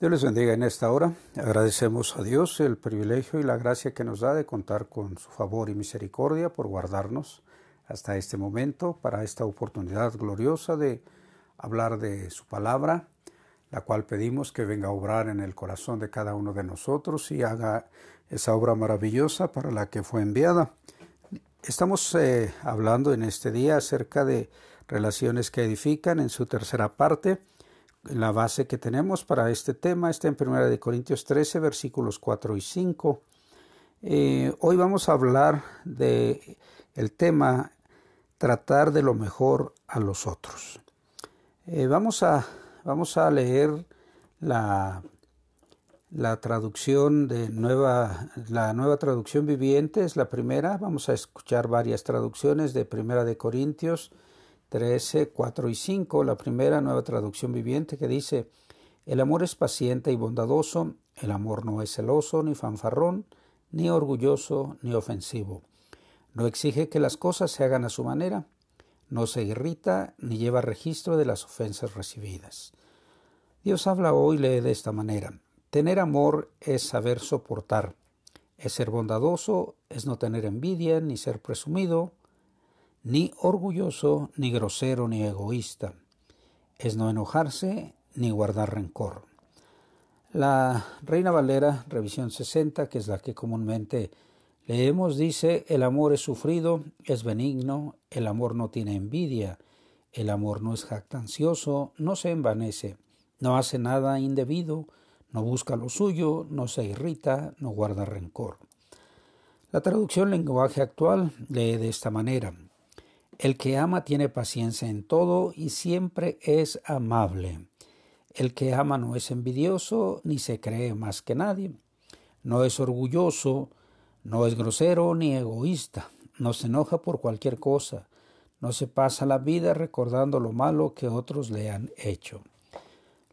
Dios les bendiga en esta hora. Agradecemos a Dios el privilegio y la gracia que nos da de contar con su favor y misericordia por guardarnos hasta este momento para esta oportunidad gloriosa de hablar de su palabra, la cual pedimos que venga a obrar en el corazón de cada uno de nosotros y haga esa obra maravillosa para la que fue enviada. Estamos eh, hablando en este día acerca de relaciones que edifican en su tercera parte la base que tenemos para este tema está en 1 de Corintios 13, versículos 4 y 5. Eh, hoy vamos a hablar de tema tratar de lo mejor a los otros. Eh, vamos, a, vamos a leer la, la traducción de nueva, la nueva traducción viviente es la primera. Vamos a escuchar varias traducciones de Primera de Corintios 13, 4 y 5, la primera nueva traducción viviente que dice, el amor es paciente y bondadoso, el amor no es celoso ni fanfarrón, ni orgulloso ni ofensivo. No exige que las cosas se hagan a su manera, no se irrita ni lleva registro de las ofensas recibidas. Dios habla hoy lee de esta manera. Tener amor es saber soportar, es ser bondadoso, es no tener envidia ni ser presumido, ni orgulloso, ni grosero, ni egoísta. Es no enojarse, ni guardar rencor. La Reina Valera, revisión 60, que es la que comúnmente leemos, dice, el amor es sufrido, es benigno, el amor no tiene envidia, el amor no es jactancioso, no se envanece, no hace nada indebido, no busca lo suyo, no se irrita, no guarda rencor. La traducción lenguaje actual lee de esta manera. El que ama tiene paciencia en todo y siempre es amable. El que ama no es envidioso ni se cree más que nadie. No es orgulloso, no es grosero ni egoísta. No se enoja por cualquier cosa. No se pasa la vida recordando lo malo que otros le han hecho.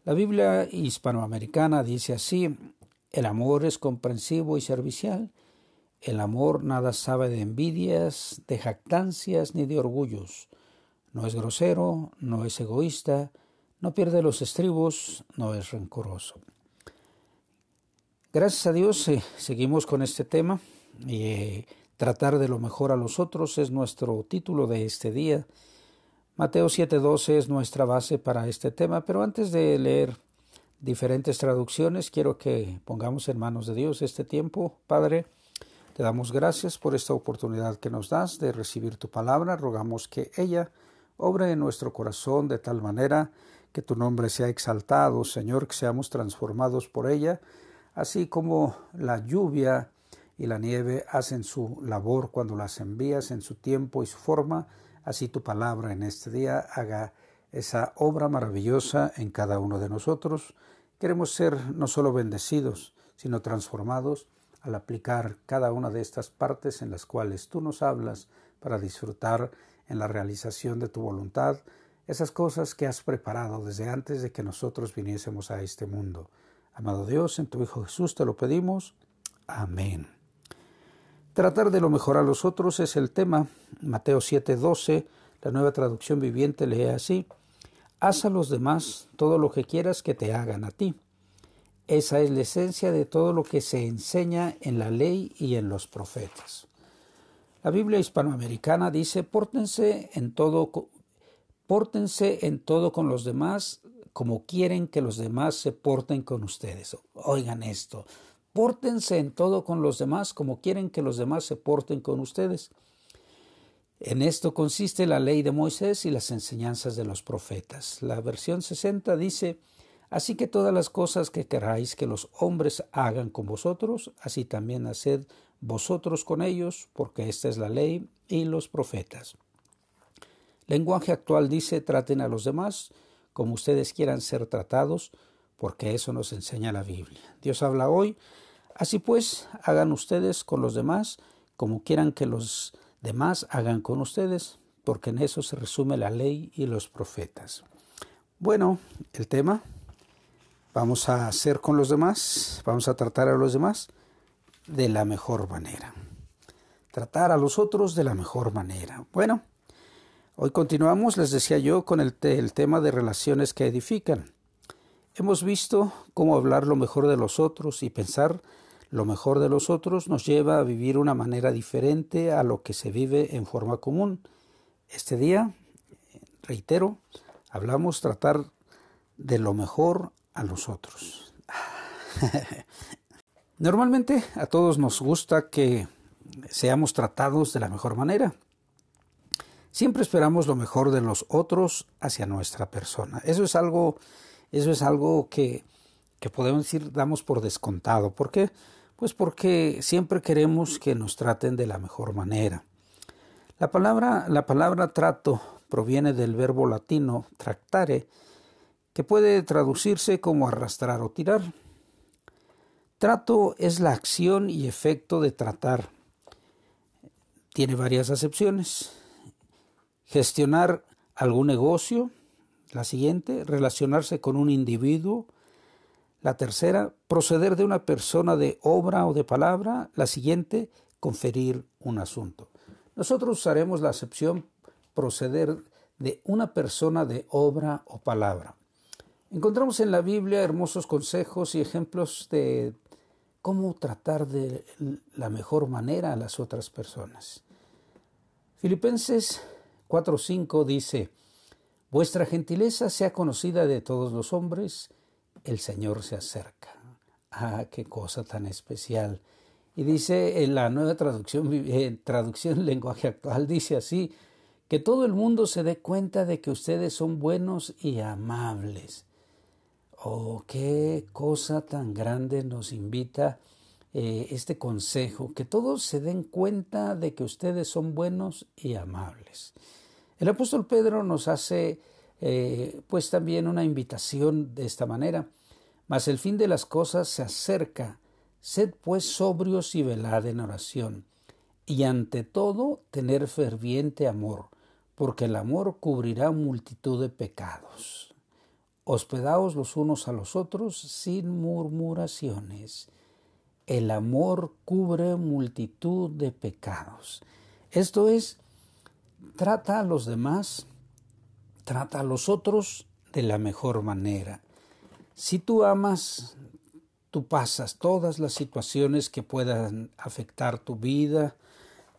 La Biblia hispanoamericana dice así, el amor es comprensivo y servicial el amor nada sabe de envidias, de jactancias ni de orgullos. No es grosero, no es egoísta, no pierde los estribos, no es rencoroso. Gracias a Dios eh, seguimos con este tema eh, tratar de lo mejor a los otros es nuestro título de este día. Mateo 7:12 es nuestra base para este tema, pero antes de leer diferentes traducciones, quiero que pongamos en manos de Dios este tiempo, Padre, te damos gracias por esta oportunidad que nos das de recibir tu palabra. Rogamos que ella obre en nuestro corazón de tal manera que tu nombre sea exaltado, Señor, que seamos transformados por ella, así como la lluvia y la nieve hacen su labor cuando las envías en su tiempo y su forma, así tu palabra en este día haga esa obra maravillosa en cada uno de nosotros. Queremos ser no solo bendecidos, sino transformados al aplicar cada una de estas partes en las cuales tú nos hablas para disfrutar en la realización de tu voluntad esas cosas que has preparado desde antes de que nosotros viniésemos a este mundo. Amado Dios, en tu Hijo Jesús te lo pedimos. Amén. Tratar de lo mejor a los otros es el tema. Mateo 7:12, la nueva traducción viviente lee así. Haz a los demás todo lo que quieras que te hagan a ti. Esa es la esencia de todo lo que se enseña en la ley y en los profetas. La Biblia hispanoamericana dice, pórtense en todo, pórtense en todo con los demás como quieren que los demás se porten con ustedes. Oigan esto, pórtense en todo con los demás como quieren que los demás se porten con ustedes. En esto consiste la ley de Moisés y las enseñanzas de los profetas. La versión 60 dice, Así que todas las cosas que queráis que los hombres hagan con vosotros, así también haced vosotros con ellos, porque esta es la ley y los profetas. Lenguaje actual dice traten a los demás como ustedes quieran ser tratados, porque eso nos enseña la Biblia. Dios habla hoy, así pues, hagan ustedes con los demás como quieran que los demás hagan con ustedes, porque en eso se resume la ley y los profetas. Bueno, el tema vamos a hacer con los demás, vamos a tratar a los demás de la mejor manera. Tratar a los otros de la mejor manera. Bueno, hoy continuamos, les decía yo, con el, tema de relaciones que edifican. Hemos visto cómo hablar lo mejor de los otros y pensar lo mejor de los otros nos lleva a vivir una manera diferente a lo que se vive en forma común. Este día, reitero, hablamos tratar de lo mejor a los otros. Normalmente a todos nos gusta que seamos tratados de la mejor manera. Siempre esperamos lo mejor de los otros hacia nuestra persona. Eso es algo, eso es algo que, que podemos decir damos por descontado. ¿Por qué? Pues porque siempre queremos que nos traten de la mejor manera. La palabra, la palabra trato proviene del verbo latino tractare, que puede traducirse como arrastrar o tirar. Trato es la acción y efecto de tratar. Tiene varias acepciones. Gestionar algún negocio. La siguiente, relacionarse con un individuo. La tercera, proceder de una persona de obra o de palabra. La siguiente, conferir un asunto. Nosotros usaremos la acepción proceder de una persona de obra o palabra. Encontramos en la Biblia hermosos consejos y ejemplos de cómo tratar de la mejor manera a las otras personas. Filipenses 4:5 dice, Vuestra gentileza sea conocida de todos los hombres, el Señor se acerca. Ah, qué cosa tan especial. Y dice en la nueva traducción, eh, traducción lenguaje actual, dice así, que todo el mundo se dé cuenta de que ustedes son buenos y amables. Oh, qué cosa tan grande nos invita eh, este consejo, que todos se den cuenta de que ustedes son buenos y amables. El apóstol Pedro nos hace eh, pues también una invitación de esta manera, mas el fin de las cosas se acerca, sed pues sobrios y velad en oración, y ante todo tener ferviente amor, porque el amor cubrirá multitud de pecados. Hospedaos los unos a los otros sin murmuraciones. El amor cubre multitud de pecados. Esto es, trata a los demás, trata a los otros de la mejor manera. Si tú amas, tú pasas todas las situaciones que puedan afectar tu vida,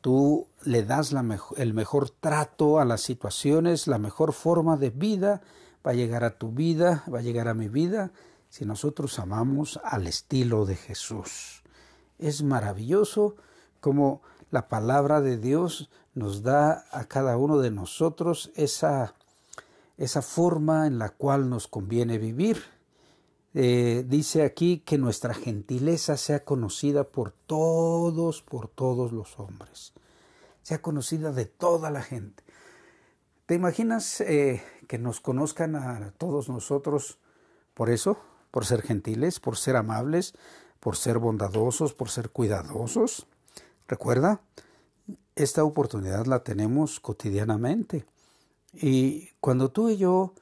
tú le das el mejor trato a las situaciones, la mejor forma de vida, va a llegar a tu vida, va a llegar a mi vida, si nosotros amamos al estilo de Jesús. Es maravilloso como la palabra de Dios nos da a cada uno de nosotros esa, esa forma en la cual nos conviene vivir. Eh, dice aquí que nuestra gentileza sea conocida por todos, por todos los hombres, sea conocida de toda la gente. ¿Te imaginas eh, que nos conozcan a todos nosotros por eso? Por ser gentiles, por ser amables, por ser bondadosos, por ser cuidadosos. Recuerda, esta oportunidad la tenemos cotidianamente. Y cuando tú y yo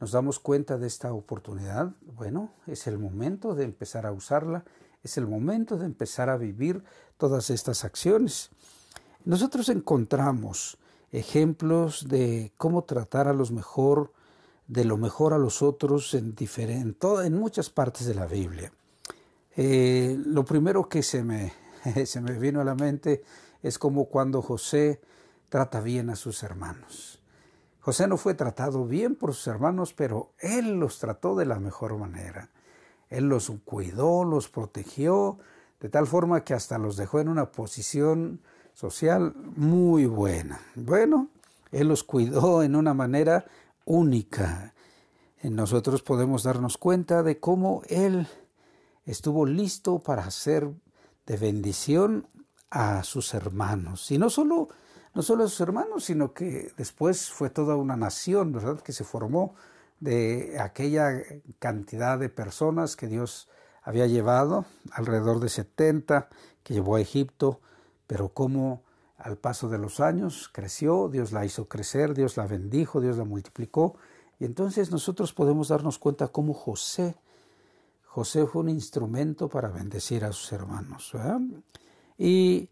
nos damos cuenta de esta oportunidad, bueno, es el momento de empezar a usarla, es el momento de empezar a vivir todas estas acciones. Nosotros encontramos ejemplos de cómo tratar a los mejor, de lo mejor a los otros en, en muchas partes de la Biblia. Eh, lo primero que se me, se me vino a la mente es como cuando José trata bien a sus hermanos. José no fue tratado bien por sus hermanos, pero él los trató de la mejor manera. Él los cuidó, los protegió, de tal forma que hasta los dejó en una posición social muy buena. Bueno, Él los cuidó en una manera única. Nosotros podemos darnos cuenta de cómo Él estuvo listo para hacer de bendición a sus hermanos. Y no solo, no solo a sus hermanos, sino que después fue toda una nación, ¿verdad?, que se formó de aquella cantidad de personas que Dios había llevado, alrededor de 70, que llevó a Egipto, pero cómo al paso de los años creció, Dios la hizo crecer, Dios la bendijo, Dios la multiplicó, y entonces nosotros podemos darnos cuenta cómo José, José fue un instrumento para bendecir a sus hermanos. Y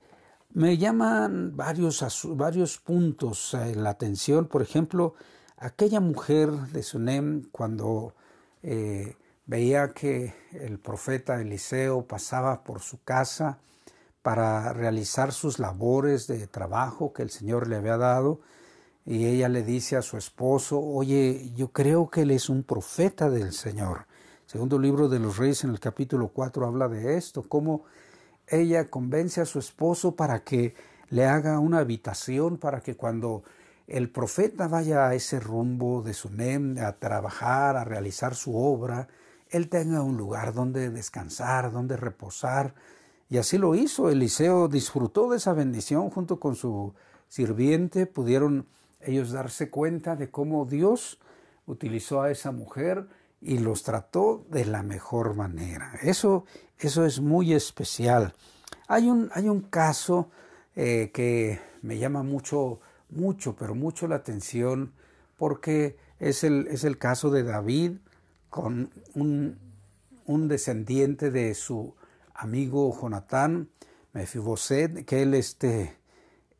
me llaman varios, varios puntos en la atención, por ejemplo, aquella mujer de Sunem cuando eh, veía que el profeta Eliseo pasaba por su casa para realizar sus labores de trabajo que el Señor le había dado, y ella le dice a su esposo, oye, yo creo que él es un profeta del Señor. Segundo libro de los Reyes en el capítulo 4 habla de esto, cómo ella convence a su esposo para que le haga una habitación, para que cuando el profeta vaya a ese rumbo de Sunem a trabajar, a realizar su obra, él tenga un lugar donde descansar, donde reposar. Y así lo hizo. Eliseo disfrutó de esa bendición junto con su sirviente. Pudieron ellos darse cuenta de cómo Dios utilizó a esa mujer y los trató de la mejor manera. Eso, eso es muy especial. Hay un, hay un caso eh, que me llama mucho mucho, pero mucho la atención porque es el, es el caso de David con un, un descendiente de su amigo Jonatán, Mefiboset, que él, este,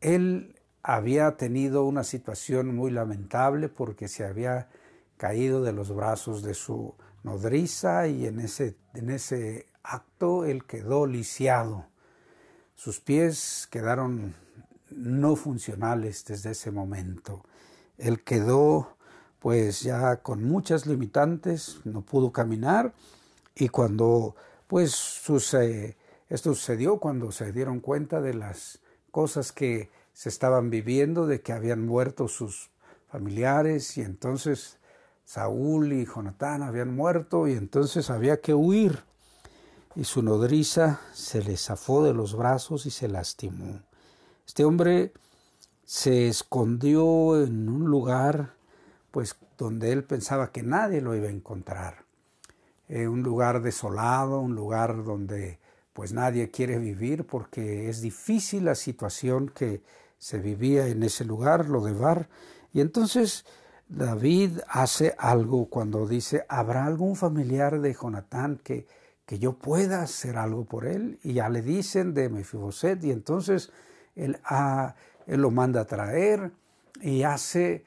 él había tenido una situación muy lamentable porque se había caído de los brazos de su nodriza y en ese, en ese acto él quedó lisiado. Sus pies quedaron no funcionales desde ese momento. Él quedó pues ya con muchas limitantes, no pudo caminar y cuando pues esto sucedió cuando se dieron cuenta de las cosas que se estaban viviendo, de que habían muerto sus familiares y entonces Saúl y Jonatán habían muerto y entonces había que huir y su nodriza se le zafó de los brazos y se lastimó. Este hombre se escondió en un lugar pues donde él pensaba que nadie lo iba a encontrar. Eh, un lugar desolado, un lugar donde pues nadie quiere vivir porque es difícil la situación que se vivía en ese lugar, lo de Bar. Y entonces David hace algo cuando dice, ¿habrá algún familiar de Jonatán que, que yo pueda hacer algo por él? Y ya le dicen de Mefiboset y entonces él, lo manda a traer y hace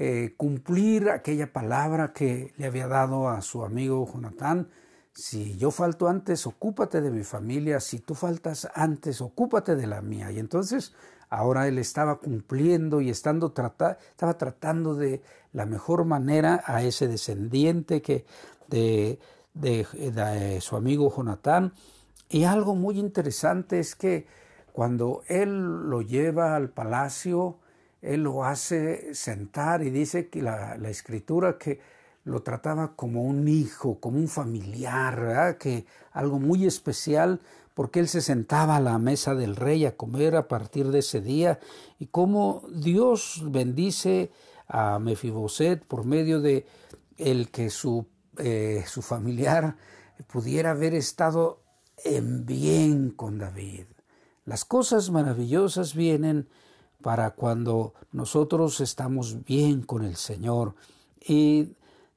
eh, cumplir aquella palabra que le había dado a su amigo Jonatán. Si yo falto antes, ocúpate de mi familia. Si tú faltas antes, ocúpate de la mía. Y entonces ahora él estaba cumpliendo y estando estaba tratando de la mejor manera a ese descendiente que de, de su amigo Jonatán. Y algo muy interesante es que cuando él lo lleva al palacio, él lo hace sentar y dice que la, escritura que lo trataba como un hijo, como un familiar, que algo muy especial porque él se sentaba a la mesa del rey a comer a partir de ese día y cómo Dios bendice a Mefiboset por medio de el que su, eh, su familiar pudiera haber estado en bien con David. Las cosas maravillosas vienen para cuando nosotros estamos bien con el Señor. Y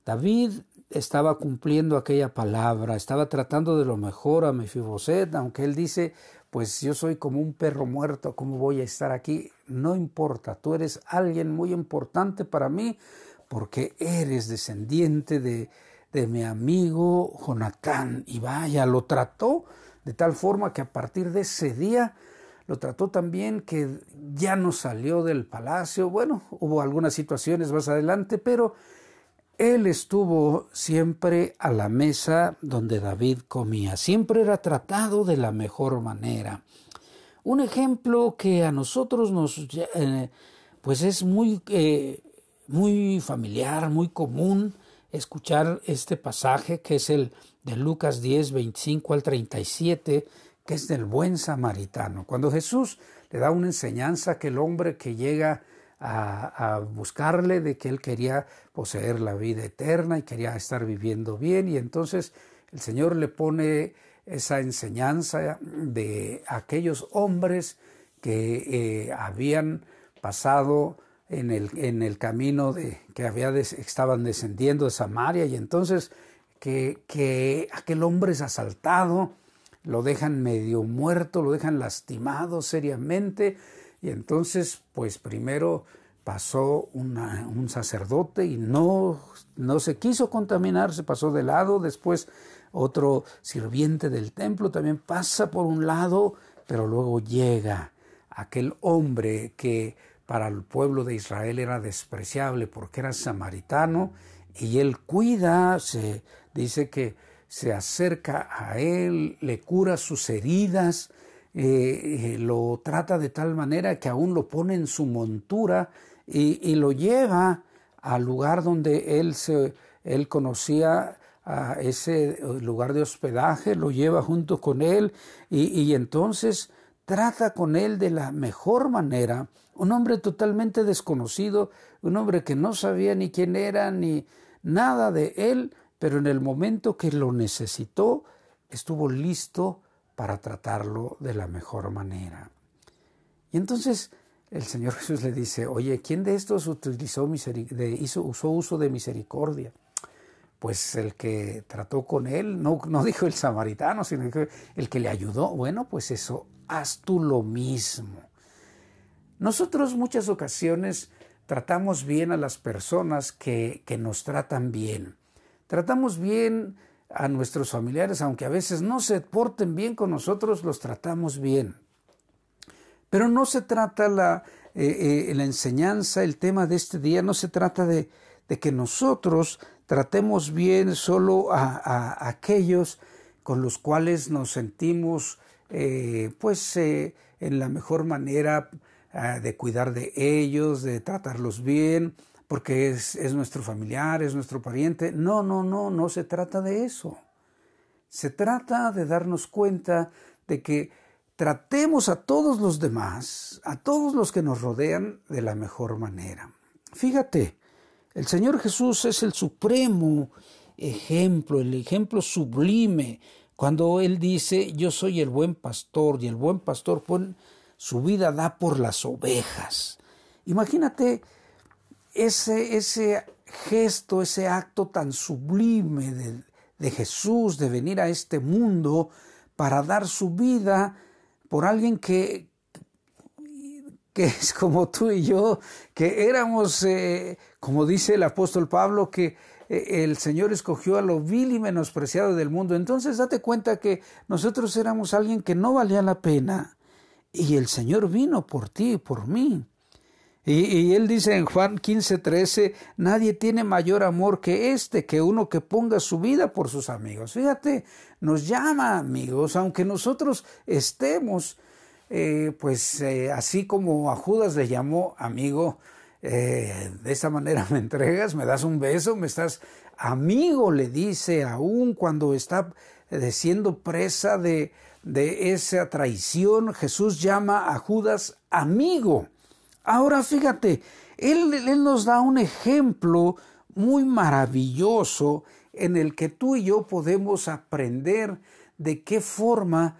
David estaba cumpliendo aquella palabra, estaba tratando de lo mejor a Mefiboset, aunque él dice, pues yo soy como un perro muerto, ¿cómo voy a estar aquí? No importa, tú eres alguien muy importante para mí porque eres descendiente de, de mi amigo Jonatán. Y vaya, lo trató de tal forma que a partir de ese día lo trató también que ya no salió del palacio. Bueno, hubo algunas situaciones más adelante, pero él estuvo siempre a la mesa donde David comía. Siempre era tratado de la mejor manera. Un ejemplo que a nosotros nos, eh, pues es muy, eh, muy familiar, muy común escuchar este pasaje que es el de Lucas 10, 25 al 37, que es del buen samaritano. Cuando Jesús le da una enseñanza que el hombre que llega a, buscarle de que él quería poseer la vida eterna y quería estar viviendo bien y entonces el Señor le pone esa enseñanza de aquellos hombres que eh, habían pasado en el, en el camino de, que había estaban descendiendo de Samaria y entonces que, que aquel hombre es asaltado, lo dejan medio muerto, lo dejan lastimado seriamente. Y entonces pues primero pasó un sacerdote y no, no se quiso contaminar, se pasó de lado, después otro sirviente del templo también pasa por un lado, pero luego llega aquel hombre que para el pueblo de Israel era despreciable porque era samaritano y él cuida, se dice que se acerca a él, le cura sus heridas, eh, eh, lo trata de tal manera que aún lo pone en su montura y, lo lleva al lugar donde él, se, él conocía a ese lugar de hospedaje, lo lleva junto con él y, entonces trata con él de la mejor manera, un hombre totalmente desconocido, un hombre que no sabía ni quién era ni nada de él, pero en el momento que lo necesitó, estuvo listo para tratarlo de la mejor manera. Y entonces el Señor Jesús le dice, oye, ¿quién de estos utilizó hizo, usó uso de misericordia? Pues el que trató con él, no, dijo el samaritano, sino el que le ayudó. Bueno, pues eso, haz tú lo mismo. Nosotros muchas ocasiones tratamos bien a las personas que nos tratan bien. Tratamos bien a nuestros familiares, aunque a veces no se porten bien con nosotros, los tratamos bien. Pero no se trata la, eh, eh, enseñanza, el tema de este día, no se trata de, que nosotros tratemos bien solo a, aquellos con los cuales nos sentimos eh, pues en la mejor manera de cuidar de ellos, de tratarlos bien, porque es, es, nuestro familiar, es nuestro pariente. No, no, no, no se trata de eso. Se trata de darnos cuenta de que tratemos a todos los demás, a todos los que nos rodean, de la mejor manera. Fíjate, el Señor Jesús es el supremo ejemplo, el ejemplo sublime, cuando Él dice, yo soy el buen pastor y el buen pastor pone, su vida da por las ovejas. Imagínate ese, ese gesto, ese acto tan sublime de, de Jesús de venir a este mundo para dar su vida por alguien que, que es como tú y yo, que éramos, eh, como dice el apóstol Pablo, que eh, el Señor escogió a lo vil y menospreciado del mundo. Entonces date cuenta que nosotros éramos alguien que no valía la pena y el Señor vino por ti y por mí. Y, él dice en Juan 15, 13, nadie tiene mayor amor que este, que uno que ponga su vida por sus amigos. Fíjate, nos llama amigos, aunque nosotros estemos, eh, pues eh, así como a Judas le llamó amigo, eh, de esa manera me entregas, me das un beso, me estás amigo, le dice, aún cuando está siendo presa de, de esa traición, Jesús llama a Judas amigo. Ahora fíjate, él, él, nos da un ejemplo muy maravilloso en el que tú y yo podemos aprender de qué forma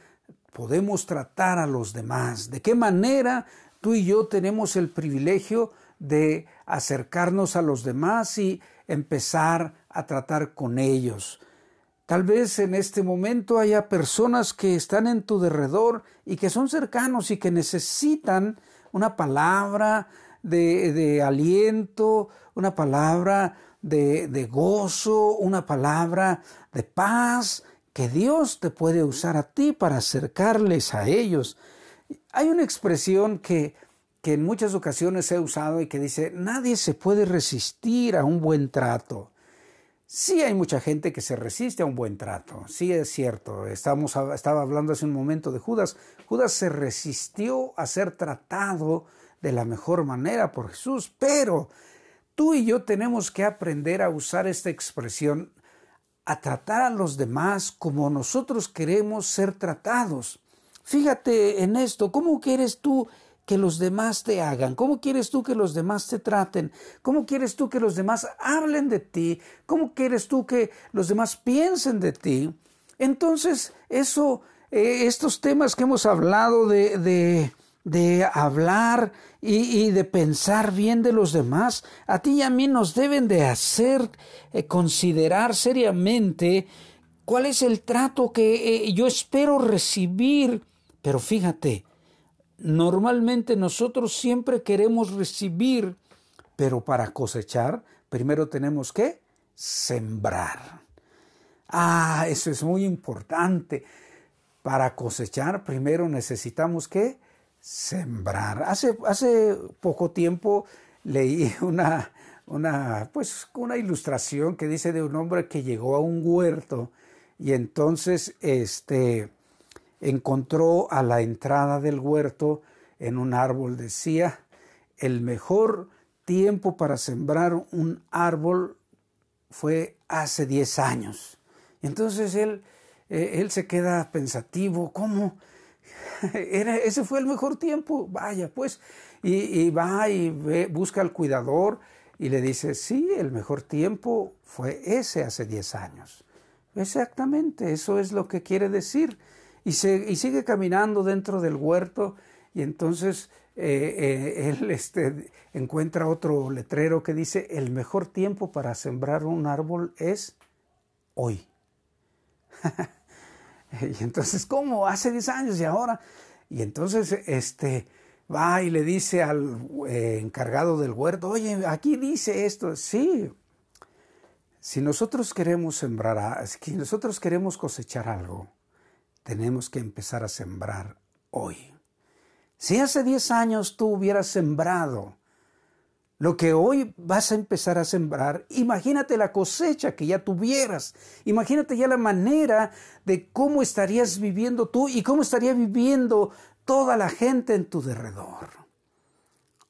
podemos tratar a los demás, de qué manera tú y yo tenemos el privilegio de acercarnos a los demás y empezar a tratar con ellos. Tal vez en este momento haya personas que están en tu derredor y que son cercanos y que necesitan una palabra de, aliento, una palabra de, de, gozo, una palabra de paz, que Dios te puede usar a ti para acercarles a ellos. Hay una expresión que, que en muchas ocasiones he usado y que dice, nadie se puede resistir a un buen trato. Sí hay mucha gente que se resiste a un buen trato, sí es cierto. Estamos, estaba hablando hace un momento de Judas. Judas se resistió a ser tratado de la mejor manera por Jesús, pero tú y yo tenemos que aprender a usar esta expresión, a tratar a los demás como nosotros queremos ser tratados. Fíjate en esto, ¿cómo quieres tú que los demás te hagan? ¿Cómo quieres tú que los demás te traten? ¿Cómo quieres tú que los demás hablen de ti? ¿Cómo quieres tú que los demás piensen de ti? Entonces, eso, eh, estos temas que hemos hablado de, hablar y, de pensar bien de los demás, a ti y a mí nos deben de hacer eh, considerar seriamente cuál es el trato que eh, yo espero recibir. Pero fíjate, Normalmente nosotros siempre queremos recibir Pero para cosechar, primero tenemos que sembrar. Ah, eso es muy importante. Para cosechar, primero necesitamos que sembrar. Hace, hace poco tiempo leí una, una, pues, una ilustración que dice de un hombre que llegó a un huerto y entonces este, encontró a la entrada del huerto en un árbol, decía, el mejor tiempo para sembrar un árbol fue hace 10 años. Y entonces él, eh, él se queda pensativo, ¿cómo? Ese fue el mejor tiempo, vaya, pues, y, va y busca al cuidador y le dice, sí, el mejor tiempo fue ese hace 10 años. Exactamente, eso es lo que quiere decir. Y, se, y sigue caminando dentro del huerto y entonces eh, eh, él este, encuentra otro letrero que dice, el mejor tiempo para sembrar un árbol es hoy. y entonces, ¿cómo? Hace 10 años y ahora. Y entonces, este, va y le dice al eh, encargado del huerto, oye, aquí dice esto. Sí, si nosotros queremos sembrar, si nosotros queremos cosechar algo, tenemos que empezar a sembrar hoy. Si hace 10 años tú hubieras sembrado lo que hoy vas a empezar a sembrar, imagínate la cosecha que ya tuvieras, imagínate ya la manera de cómo estarías viviendo tú y cómo estaría viviendo toda la gente en tu derredor.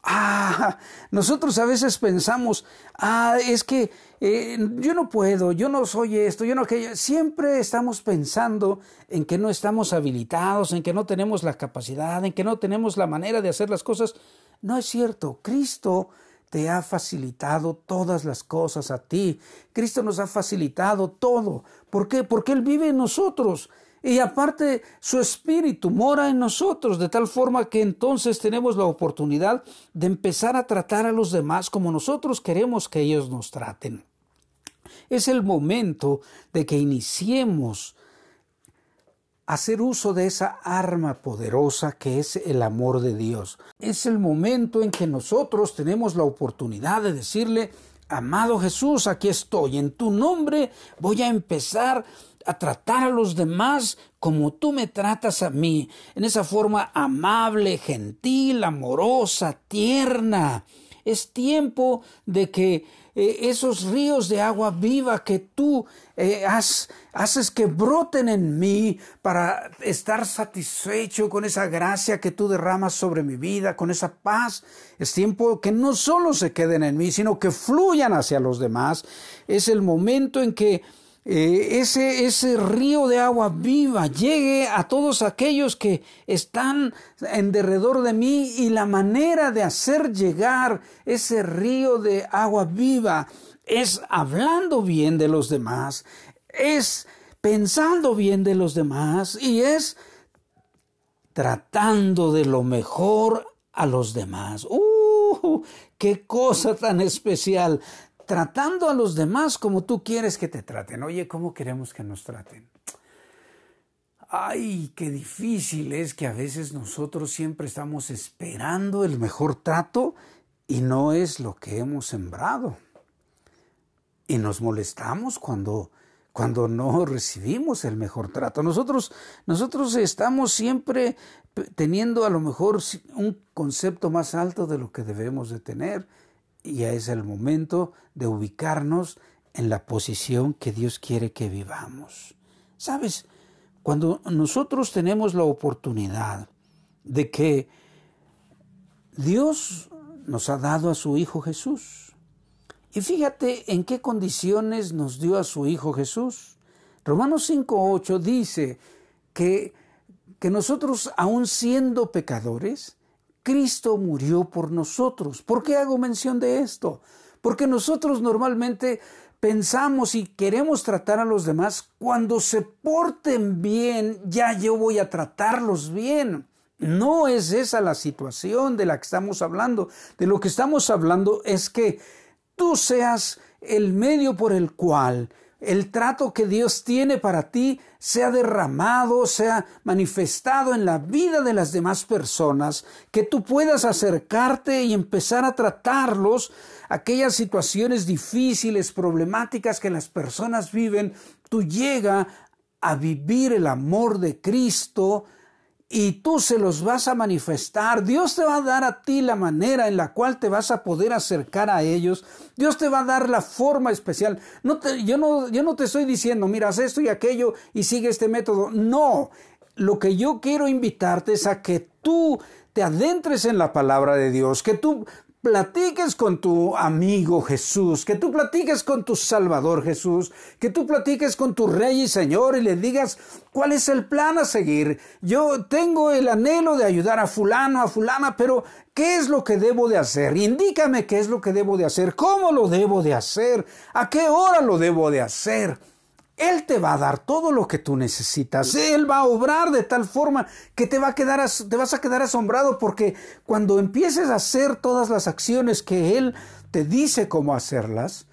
Ah, nosotros a veces pensamos, ah, es que eh, yo no puedo, yo no soy esto, yo no aquello. Siempre estamos pensando en que no estamos habilitados, en que no tenemos la capacidad, en que no tenemos la manera de hacer las cosas. No es cierto. Cristo te ha facilitado todas las cosas a ti. Cristo nos ha facilitado todo. ¿Por qué? Porque Él vive en nosotros. Y aparte, su espíritu mora en nosotros, de tal forma que entonces tenemos la oportunidad de empezar a tratar a los demás como nosotros queremos que ellos nos traten. Es el momento de que iniciemos hacer uso de esa arma poderosa que es el amor de Dios. Es el momento en que nosotros tenemos la oportunidad de decirle, amado Jesús, aquí estoy, en tu nombre voy a empezar a tratar a los demás como tú me tratas a mí, en esa forma amable, gentil, amorosa, tierna. Es tiempo de que eh, esos ríos de agua viva que tú eh, haces que broten en mí para estar satisfecho con esa gracia que tú derramas sobre mi vida, con esa paz. Es tiempo que no solo se queden en mí, sino que fluyan hacia los demás. Es el momento en que eh, ese, ese río de agua viva llegue a todos aquellos que están en derredor de mí y la manera de hacer llegar ese río de agua viva es hablando bien de los demás, es pensando bien de los demás y es tratando de lo mejor a los demás. ¡Uh! ¡Qué cosa tan especial! tratando a los demás como tú quieres que te traten. Oye, ¿cómo queremos que nos traten? Ay, qué difícil es que a veces nosotros siempre estamos esperando el mejor trato y no es lo que hemos sembrado. Y nos molestamos cuando cuando no recibimos el mejor trato. Nosotros, nosotros estamos siempre teniendo a lo mejor un concepto más alto de lo que debemos de tener y ya es el momento de ubicarnos en la posición que Dios quiere que vivamos. ¿Sabes? Cuando nosotros tenemos la oportunidad de que Dios nos ha dado a su Hijo Jesús. Y fíjate en qué condiciones nos dio a su Hijo Jesús. Romanos 5.8 dice que, que nosotros, aun siendo pecadores, Cristo murió por nosotros. ¿Por qué hago mención de esto? Porque nosotros normalmente pensamos y queremos tratar a los demás cuando se porten bien, ya yo voy a tratarlos bien. No es esa la situación de la que estamos hablando. De lo que estamos hablando es que tú seas el medio por el cual el trato que Dios tiene para ti sea derramado, sea manifestado en la vida de las demás personas, que tú puedas acercarte y empezar a tratarlos, aquellas situaciones difíciles, problemáticas que las personas viven, tú llega a vivir el amor de Cristo, y tú se los vas a manifestar. Dios te va a dar a ti la manera en la cual te vas a poder acercar a ellos. Dios te va a dar la forma especial. No te, yo, no, yo no te estoy diciendo, mira, haz esto y aquello y sigue este método. No, lo que yo quiero invitarte es a que tú te adentres en la palabra de Dios, que tú platiques con tu amigo Jesús, que tú platiques con tu Salvador Jesús, que tú platiques con tu Rey y Señor y le digas cuál es el plan a seguir. Yo tengo el anhelo de ayudar a fulano, a fulana, pero ¿qué es lo que debo de hacer? Indícame qué es lo que debo de hacer, cómo lo debo de hacer, a qué hora lo debo de hacer. Él te va a dar todo lo que tú necesitas. Él va a obrar de tal forma que te, va a quedar, te vas a quedar asombrado porque cuando empieces a hacer todas las acciones que Él te dice cómo hacerlas,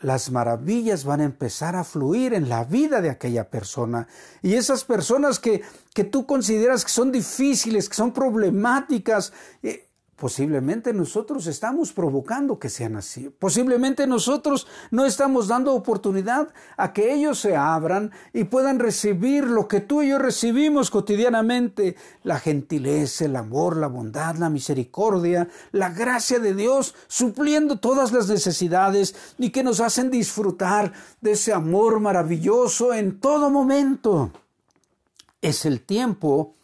las maravillas van a empezar a fluir en la vida de aquella persona. Y esas personas que, que tú consideras que son difíciles, que son problemáticas, eh, Posiblemente nosotros estamos provocando que sean así. Posiblemente nosotros no estamos dando oportunidad a que ellos se abran y puedan recibir lo que tú y yo recibimos cotidianamente. La gentileza, el amor, la bondad, la misericordia, la gracia de Dios, supliendo todas las necesidades y que nos hacen disfrutar de ese amor maravilloso en todo momento. Es el tiempo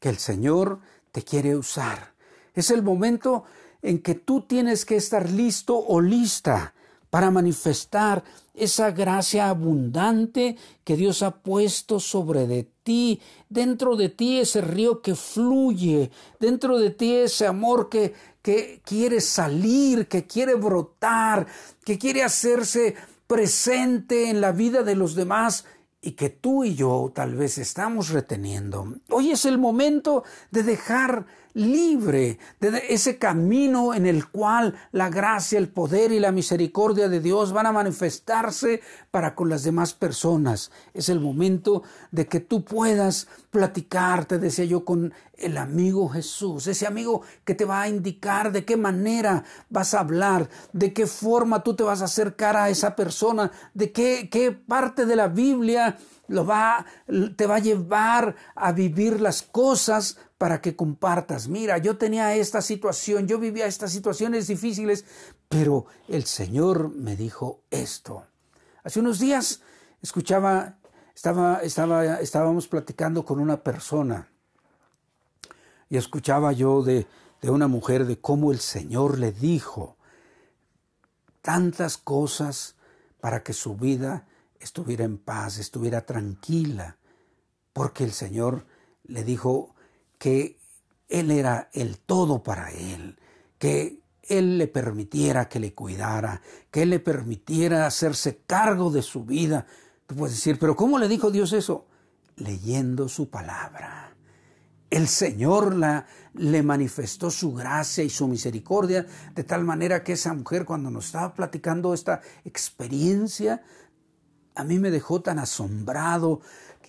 que el Señor te quiere usar es el momento en que tú tienes que estar listo o lista para manifestar esa gracia abundante que Dios ha puesto sobre de ti, dentro de ti ese río que fluye, dentro de ti ese amor que, que quiere salir, que quiere brotar, que quiere hacerse presente en la vida de los demás y que tú y yo tal vez estamos reteniendo. Hoy es el momento de dejar libre de ese camino en el cual la gracia, el poder y la misericordia de Dios van a manifestarse para con las demás personas. Es el momento de que tú puedas platicar, te decía yo, con el amigo Jesús, ese amigo que te va a indicar de qué manera vas a hablar, de qué forma tú te vas a acercar a esa persona, de qué, qué parte de la Biblia lo va, te va a llevar a vivir las cosas para que compartas. Mira, yo tenía esta situación, yo vivía estas situaciones difíciles, pero el Señor me dijo esto. Hace unos días escuchaba, estaba, estaba, estábamos platicando con una persona y escuchaba yo de, de una mujer de cómo el Señor le dijo tantas cosas para que su vida estuviera en paz, estuviera tranquila, porque el Señor le dijo que Él era el todo para él, que Él le permitiera que le cuidara, que Él le permitiera hacerse cargo de su vida. Tú puedes decir, pero ¿cómo le dijo Dios eso? Leyendo su palabra. El Señor la, le manifestó su gracia y su misericordia de tal manera que esa mujer cuando nos estaba platicando esta experiencia, a mí me dejó tan asombrado.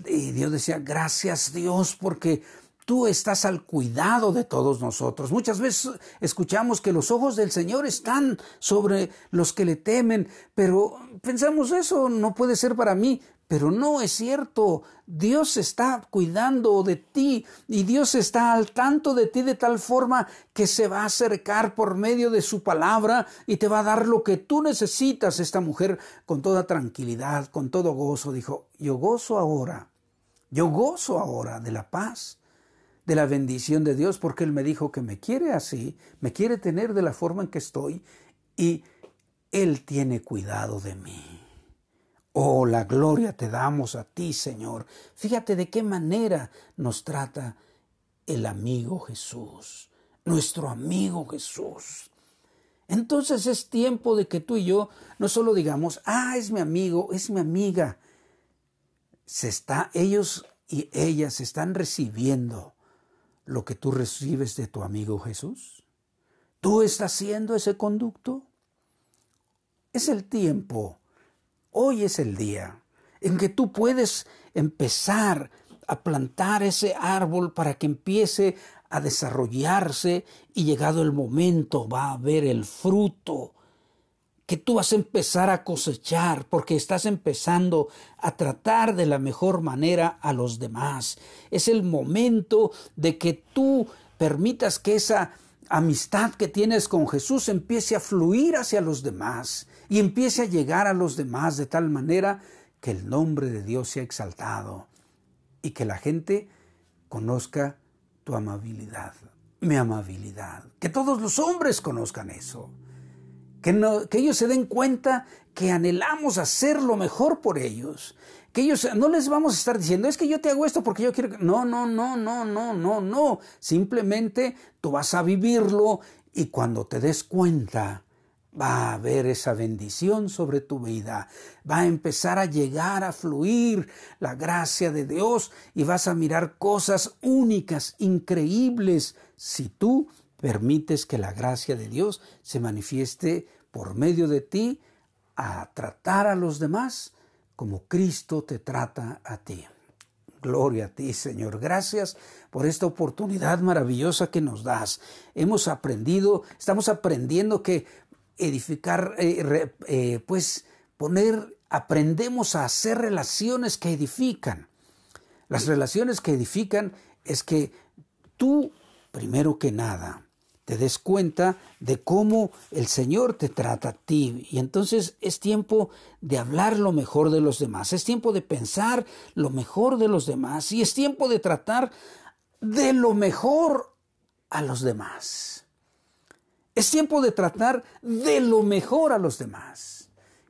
Y Dios decía, gracias Dios porque tú estás al cuidado de todos nosotros. Muchas veces escuchamos que los ojos del Señor están sobre los que le temen, pero pensamos eso no puede ser para mí. Pero no es cierto. Dios está cuidando de ti y Dios está al tanto de ti de tal forma que se va a acercar por medio de su palabra y te va a dar lo que tú necesitas. Esta mujer con toda tranquilidad, con todo gozo, dijo, yo gozo ahora, yo gozo ahora de la paz de la bendición de Dios, porque Él me dijo que me quiere así, me quiere tener de la forma en que estoy y Él tiene cuidado de mí. Oh, la gloria te damos a ti, Señor. Fíjate de qué manera nos trata el amigo Jesús, nuestro amigo Jesús. Entonces es tiempo de que tú y yo no solo digamos, ah, es mi amigo, es mi amiga. Se está, ellos y ellas están recibiendo lo que tú recibes de tu amigo Jesús? ¿Tú estás siendo ese conducto? Es el tiempo Hoy es el día en que tú puedes empezar a plantar ese árbol para que empiece a desarrollarse y llegado el momento va a haber el fruto que tú vas a empezar a cosechar porque estás empezando a tratar de la mejor manera a los demás. Es el momento de que tú permitas que esa amistad que tienes con Jesús empiece a fluir hacia los demás y empiece a llegar a los demás de tal manera que el nombre de Dios sea exaltado y que la gente conozca tu amabilidad, mi amabilidad, que todos los hombres conozcan eso. Que, que ellos se den cuenta que anhelamos hacer lo mejor por ellos, que ellos no les vamos a estar diciendo, es que yo te hago esto porque yo quiero... No, no, no, no, no, no, no. Simplemente tú vas a vivirlo y cuando te des cuenta, va a haber esa bendición sobre tu vida, va a empezar a llegar a fluir la gracia de Dios y vas a mirar cosas únicas, increíbles, si tú permites que la gracia de Dios se manifieste por medio de ti a tratar a los demás como Cristo te trata a ti. Gloria a ti, Señor. Gracias por esta oportunidad maravillosa que nos das. Hemos aprendido, estamos aprendiendo que edificar, eh, eh, pues poner, aprendemos a hacer relaciones que edifican. Las relaciones que edifican es que tú, primero que nada, te des cuenta de cómo el Señor te trata a ti. Y entonces es tiempo de hablar lo mejor de los demás, es tiempo de pensar lo mejor de los demás y es tiempo de tratar de lo mejor a los demás. Es tiempo de tratar de lo mejor a los demás.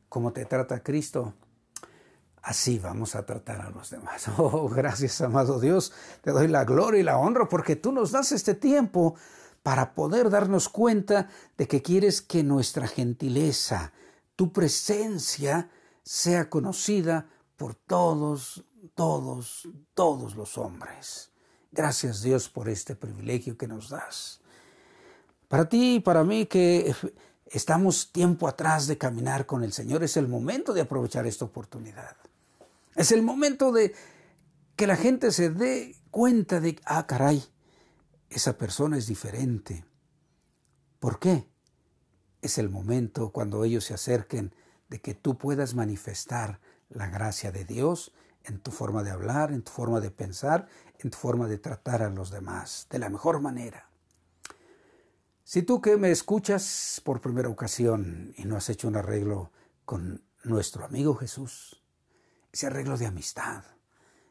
Como te trata Cristo, así vamos a tratar a los demás. Oh, gracias, amado Dios. Te doy la gloria y la honra porque tú nos das este tiempo para poder darnos cuenta de que quieres que nuestra gentileza, tu presencia, sea conocida por todos, todos, todos los hombres. Gracias Dios por este privilegio que nos das. Para ti y para mí que estamos tiempo atrás de caminar con el Señor, es el momento de aprovechar esta oportunidad. Es el momento de que la gente se dé cuenta de, ah, caray, esa persona es diferente. ¿Por qué? Es el momento cuando ellos se acerquen de que tú puedas manifestar la gracia de Dios en tu forma de hablar, en tu forma de pensar, en tu forma de tratar a los demás, de la mejor manera. Si tú que me escuchas por primera ocasión y no has hecho un arreglo con nuestro amigo Jesús, ese arreglo de amistad,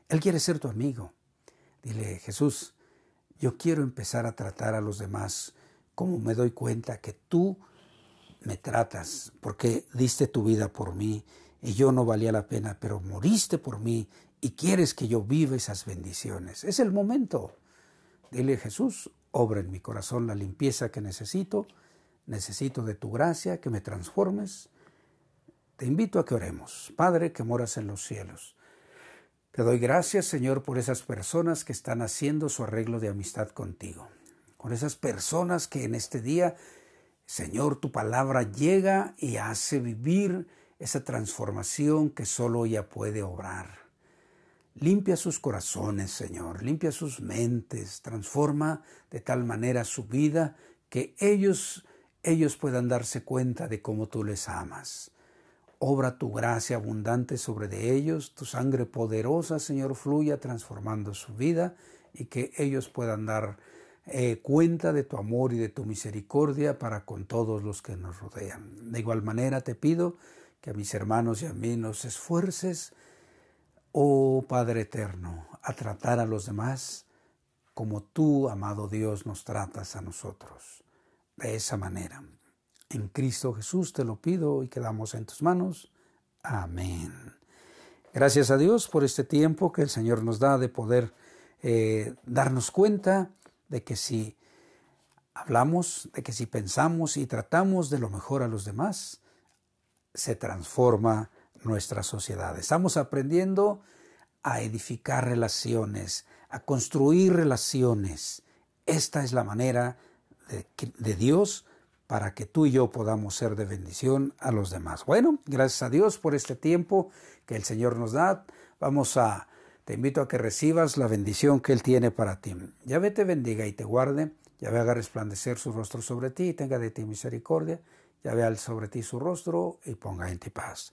Él quiere ser tu amigo. Dile, Jesús, yo quiero empezar a tratar a los demás como me doy cuenta que tú me tratas, porque diste tu vida por mí y yo no valía la pena, pero moriste por mí y quieres que yo viva esas bendiciones. Es el momento. Dile Jesús, obra en mi corazón la limpieza que necesito, necesito de tu gracia, que me transformes. Te invito a que oremos. Padre que moras en los cielos. Te doy gracias, Señor, por esas personas que están haciendo su arreglo de amistad contigo. Con esas personas que en este día, Señor, tu palabra llega y hace vivir esa transformación que solo ella puede obrar. Limpia sus corazones, Señor, limpia sus mentes, transforma de tal manera su vida que ellos ellos puedan darse cuenta de cómo tú les amas. Obra tu gracia abundante sobre de ellos, tu sangre poderosa, Señor, fluya transformando su vida y que ellos puedan dar eh, cuenta de tu amor y de tu misericordia para con todos los que nos rodean. De igual manera te pido que a mis hermanos y a mí nos esfuerces, oh Padre eterno, a tratar a los demás como tú, amado Dios, nos tratas a nosotros. De esa manera. En Cristo Jesús te lo pido y quedamos en tus manos. Amén. Gracias a Dios por este tiempo que el Señor nos da de poder eh, darnos cuenta de que si hablamos, de que si pensamos y tratamos de lo mejor a los demás, se transforma nuestra sociedad. Estamos aprendiendo a edificar relaciones, a construir relaciones. Esta es la manera de, Dios para que tú y yo podamos ser de bendición a los demás. Bueno, gracias a Dios por este tiempo que el Señor nos da. Vamos a, te invito a que recibas la bendición que Él tiene para ti. Yahvé te bendiga y te guarde. Yahvé haga resplandecer su rostro sobre ti y tenga de ti misericordia. Yahvé al sobre ti su rostro y ponga en ti paz.